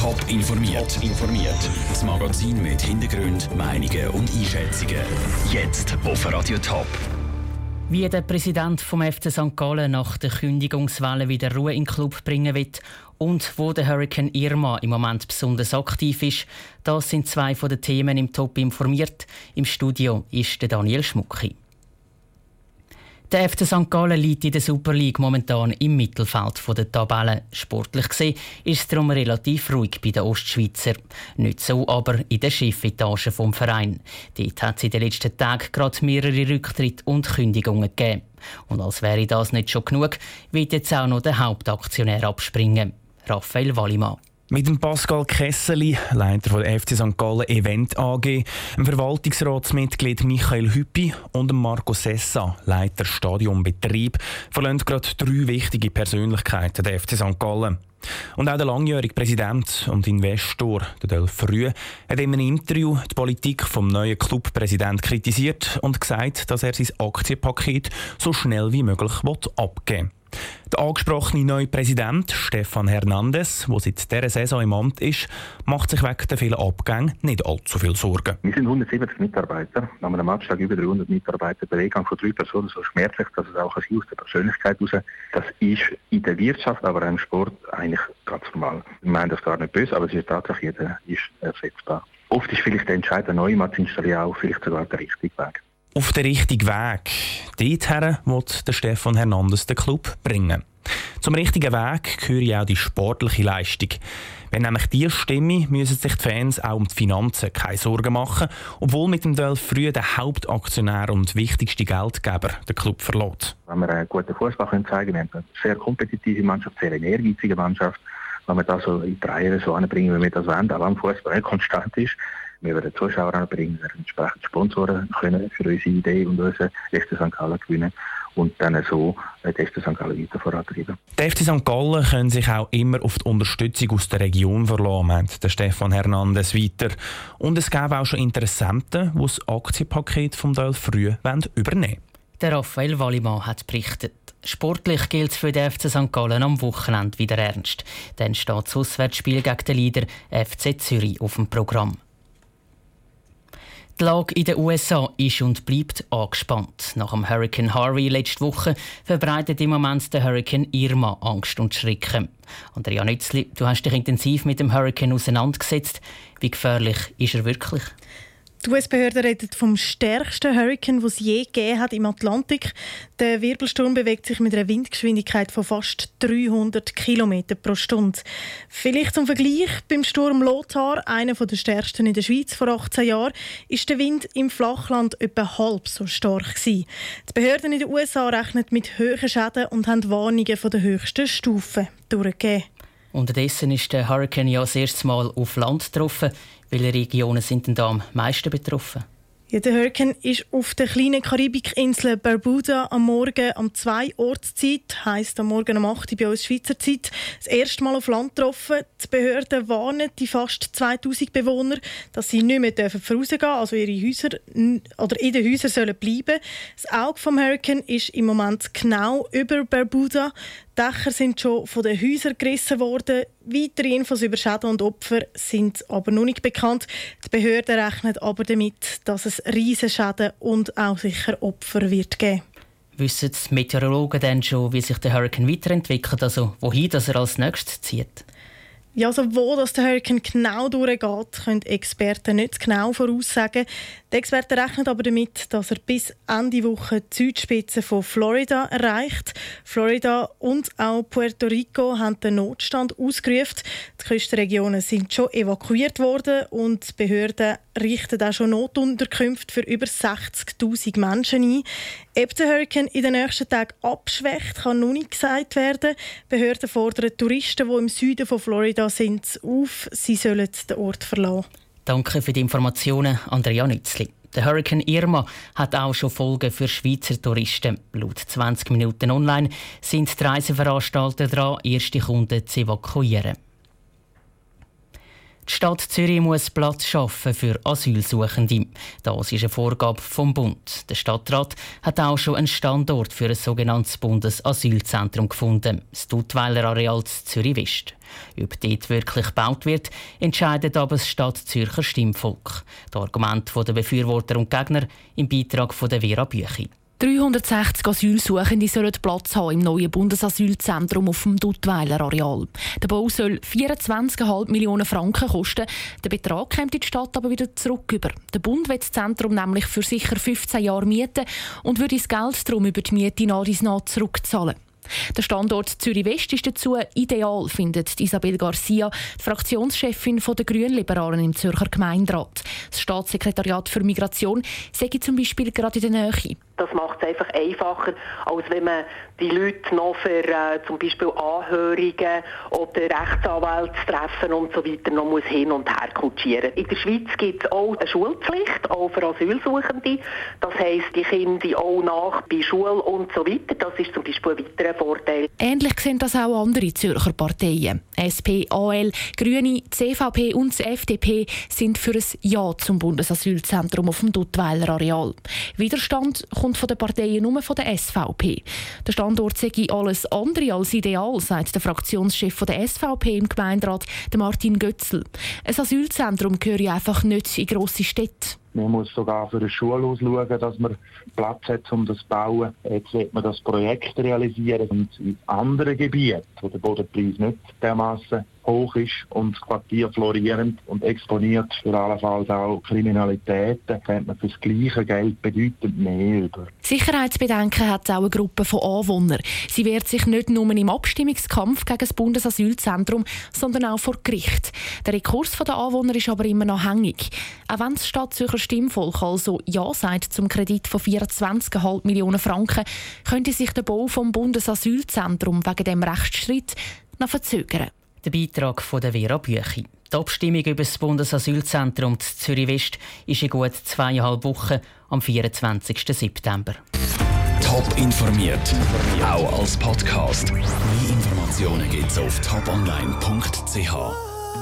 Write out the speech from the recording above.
Top informiert. informiert. Das Magazin mit Hintergrund, Meinungen und Einschätzungen. Jetzt auf Radio Top. Wie der Präsident vom FC St. Gallen nach der Kündigungswelle wieder Ruhe in den Club bringen wird und wo der Hurricane Irma im Moment besonders aktiv ist, das sind zwei von den Themen im Top informiert. Im Studio ist der Daniel Schmucki. Der FC St. Gallen liegt in der Super League momentan im Mittelfeld der Tabelle. Sportlich gesehen ist es darum relativ ruhig bei den Ostschweizer. Nicht so aber in der Chefetage vom Verein. Dort hat es in den letzten Tagen gerade mehrere Rücktritte und Kündigungen gegeben. Und als wäre das nicht schon genug, wird jetzt auch noch der Hauptaktionär abspringen. Raphael Wallimann. Mit dem Pascal Kesseli, Leiter der FC St. Gallen Event AG, dem Verwaltungsratsmitglied Michael Hüppi und dem Marco Sessa, Leiter Stadionbetrieb, verlassen gerade drei wichtige Persönlichkeiten der FC St. Gallen. Und auch der langjährige Präsident und Investor, der Delf Früh, hat in einem Interview die Politik vom neuen Clubpräsident kritisiert und gesagt, dass er sein Aktienpaket so schnell wie möglich abgeben will. Der angesprochene neue Präsident, Stefan Hernandez, der seit dieser Saison im Amt ist, macht sich wegen der vielen Abgänge nicht allzu viel Sorgen. Wir sind 170 Mitarbeiter. Nach einem Abschlag über 300 Mitarbeiter. Der Weggang von drei Personen so schmerzlich, dass es auch aus der Persönlichkeit heraus Das ist in der Wirtschaft, aber im Sport eigentlich ganz normal. Ich meine das gar nicht böse, aber es ist tatsächlich, jeder ist ersetzbar. Oft ist vielleicht der Entscheid, eine neue Matz installieren, auch vielleicht sogar der richtige Weg auf den richtigen Weg. Dorthin will der Stefan Hernandez den Club bringen. Zum richtigen Weg gehört auch die sportliche Leistung. Wenn nämlich die stimme, müssen sich die Fans auch um die Finanzen keine Sorgen machen, obwohl mit dem Duell früh der Hauptaktionär und wichtigste Geldgeber den Club verlässt. Wenn wir einen guten Fußball zeigen können, wir haben eine sehr kompetitive Mannschaft, sehr ehrgeizige Mannschaft, wenn wir das so in die Reihe so anbringen, wie wir das wollen, auch wenn Fußball konstant ist, wir werden Zuschauer anbringen, wir entsprechend Sponsoren können für unsere Idee und unsere FC St. Gallen gewinnen und dann so die FC St. Gallen weiter vorantreiben. Die FC St. Gallen können sich auch immer auf die Unterstützung aus der Region verlassen, meint der Stefan Hernandez weiter. Und es gäbe auch schon Interessenten, die das Aktienpaket vom Teil früh übernehmen wollen. Der Raphael Wallimann hat berichtet. Sportlich gilt es für den FC St. Gallen am Wochenende wieder ernst. Dann steht das Auswärtsspiel gegen den Leader FC Zürich auf dem Programm. Die Lage in den USA ist und bleibt angespannt. Nach dem Hurricane Harvey letzte Woche verbreitet im Moment der Hurricane Irma Angst und Schrecken. Andrea Nützli, du hast dich intensiv mit dem Hurricane auseinandergesetzt. Wie gefährlich ist er wirklich? Die US-Behörden reden vom stärksten Hurricane, das es je gegeben hat im Atlantik. Der Wirbelsturm bewegt sich mit einer Windgeschwindigkeit von fast 300 km pro Stunde. Vielleicht zum Vergleich, beim Sturm Lothar, einer der stärksten in der Schweiz vor 18 Jahren, ist der Wind im Flachland etwa halb so stark gewesen. Die Behörden in den USA rechnen mit hohen Schäden und haben Warnungen von der höchsten Stufe durchgegeben. Unterdessen ist der Hurricane ja das erste Mal auf Land getroffen. Welche Regionen sind denn da am meisten betroffen? Ja, der Hurricane ist auf der kleinen Karibikinsel Barbuda am Morgen um zwei Ortszeit, heisst am Morgen um 8 Uhr bei uns Schweizer Zeit, das erste Mal auf Land getroffen. Die Behörden warnen die fast 2000 Bewohner, dass sie nicht mehr dürfen rausgehen also ihre Häuser oder in den Häusern sollen bleiben. Das Auge vom Hurricane ist im Moment genau über Barbuda. Die Dächer sind schon von den Häusern gerissen worden. Weitere Infos über Schäden und Opfer sind aber noch nicht bekannt. Die Behörden rechnen aber damit, dass es Riesenschäden und auch sicher Opfer wird geben. Wissen die Meteorologen denn schon, wie sich der Hurricane weiterentwickelt, also wohin das er als nächstes zieht? Ja, also wo das der Hurricane genau durchgeht, können Experten nicht genau voraussagen. Die Experten rechnen aber damit, dass er bis Ende Woche die Südspitze von Florida erreicht. Florida und auch Puerto Rico haben den Notstand ausgerufen. Die Küstenregionen sind schon evakuiert worden und die Behörden richten auch schon Notunterkünfte für über 60.000 Menschen ein. Ob der Hurricane in den nächsten Tagen abschwächt, kann noch nicht gesagt werden. Die Behörden fordern Touristen, die im Süden von Florida sind, auf, sie sollen den Ort verlassen. Danke für die Informationen, Andrea Nützli. Der Hurricane Irma hat auch schon Folgen für Schweizer Touristen. Laut 20 Minuten online sind die Reiseveranstalter dran, erste Kunden zu evakuieren. Stadt Zürich muss Platz schaffen für Asylsuchende. Das ist eine Vorgabe vom Bund. Der Stadtrat hat auch schon einen Standort für ein sogenanntes Bundesasylzentrum gefunden, das Duttweiler Areal Zürich West. Ob dort wirklich gebaut wird, entscheidet aber das Stadt Zürcher Stimmvolk. Das Argument der Befürworter und Gegner im Beitrag von der Vera Büchi. 360 Asylsuchende sollen Platz haben im neuen Bundesasylzentrum auf dem Duttweiler Areal. Der Bau soll 24,5 Millionen Franken kosten. Der Betrag kommt in die Stadt aber wieder zurück über. Der Bund will das Zentrum nämlich für sicher 15 Jahre mieten und würde das Geld darum über die Miete nach und nach zurückzahlen. Der Standort Zürich West ist dazu ideal, findet Isabel Garcia, die Fraktionschefin der Grünliberalen im Zürcher Gemeinderat. Das Staatssekretariat für Migration sei zum Beispiel gerade in der Nähe. Das macht es einfach einfacher, als wenn man die Leute noch für äh, zum Beispiel Anhörungen oder Rechtsanwälte treffen und so weiter noch muss hin und her kutschieren. In der Schweiz gibt es auch eine Schulpflicht, auch für Asylsuchende. Das heisst, die Kinder auch nach bei Schule und so weiter. Das ist zum Beispiel ein weiterer Vorteil. Ähnlich sehen das auch andere Zürcher Parteien. SP, AL, Grüne, CVP und FDP sind für ein Ja zum Bundesasylzentrum auf dem Duttweiler Areal. Widerstand kommt kommt von den Parteien nur von der SVP. Der Standort sei alles andere als ideal, sagt der Fraktionschef der SVP im Gemeinderat, Martin Götzl. Ein Asylzentrum gehöre einfach nicht in grosse Städte. Man muss sogar für eine Schule ausschauen, dass man Platz hat, um das zu bauen. Jetzt wird man das Projekt realisieren. Und in anderen Gebieten, wo der Bodenpreis nicht dermaßen hoch ist und das Quartier florierend und exponiert für allenfalls auch Kriminalität, dann kennt man für das gleiche Geld bedeutend mehr über. Sicherheitsbedenken hat auch eine Gruppe von Anwohnern. Sie wehrt sich nicht nur im Abstimmungskampf gegen das Bundesasylzentrum, sondern auch vor Gericht. Der Rekurs der Anwohner ist aber immer noch hängig. Auch wenn das Stadtzürcher Stimmvolk also Ja sagt zum Kredit von 24,5 Millionen Franken, könnte sich der Bau vom Bundesasylzentrum wegen dem Rechtsstreit noch verzögern. Der Beitrag von der Vera Büchi. Die Abstimmung über das Bundesasylzentrum Zürich West ist in gut zweieinhalb Wochen am 24. September. Top informiert, auch als Podcast. Mehr Informationen gibt es auf toponline.ch.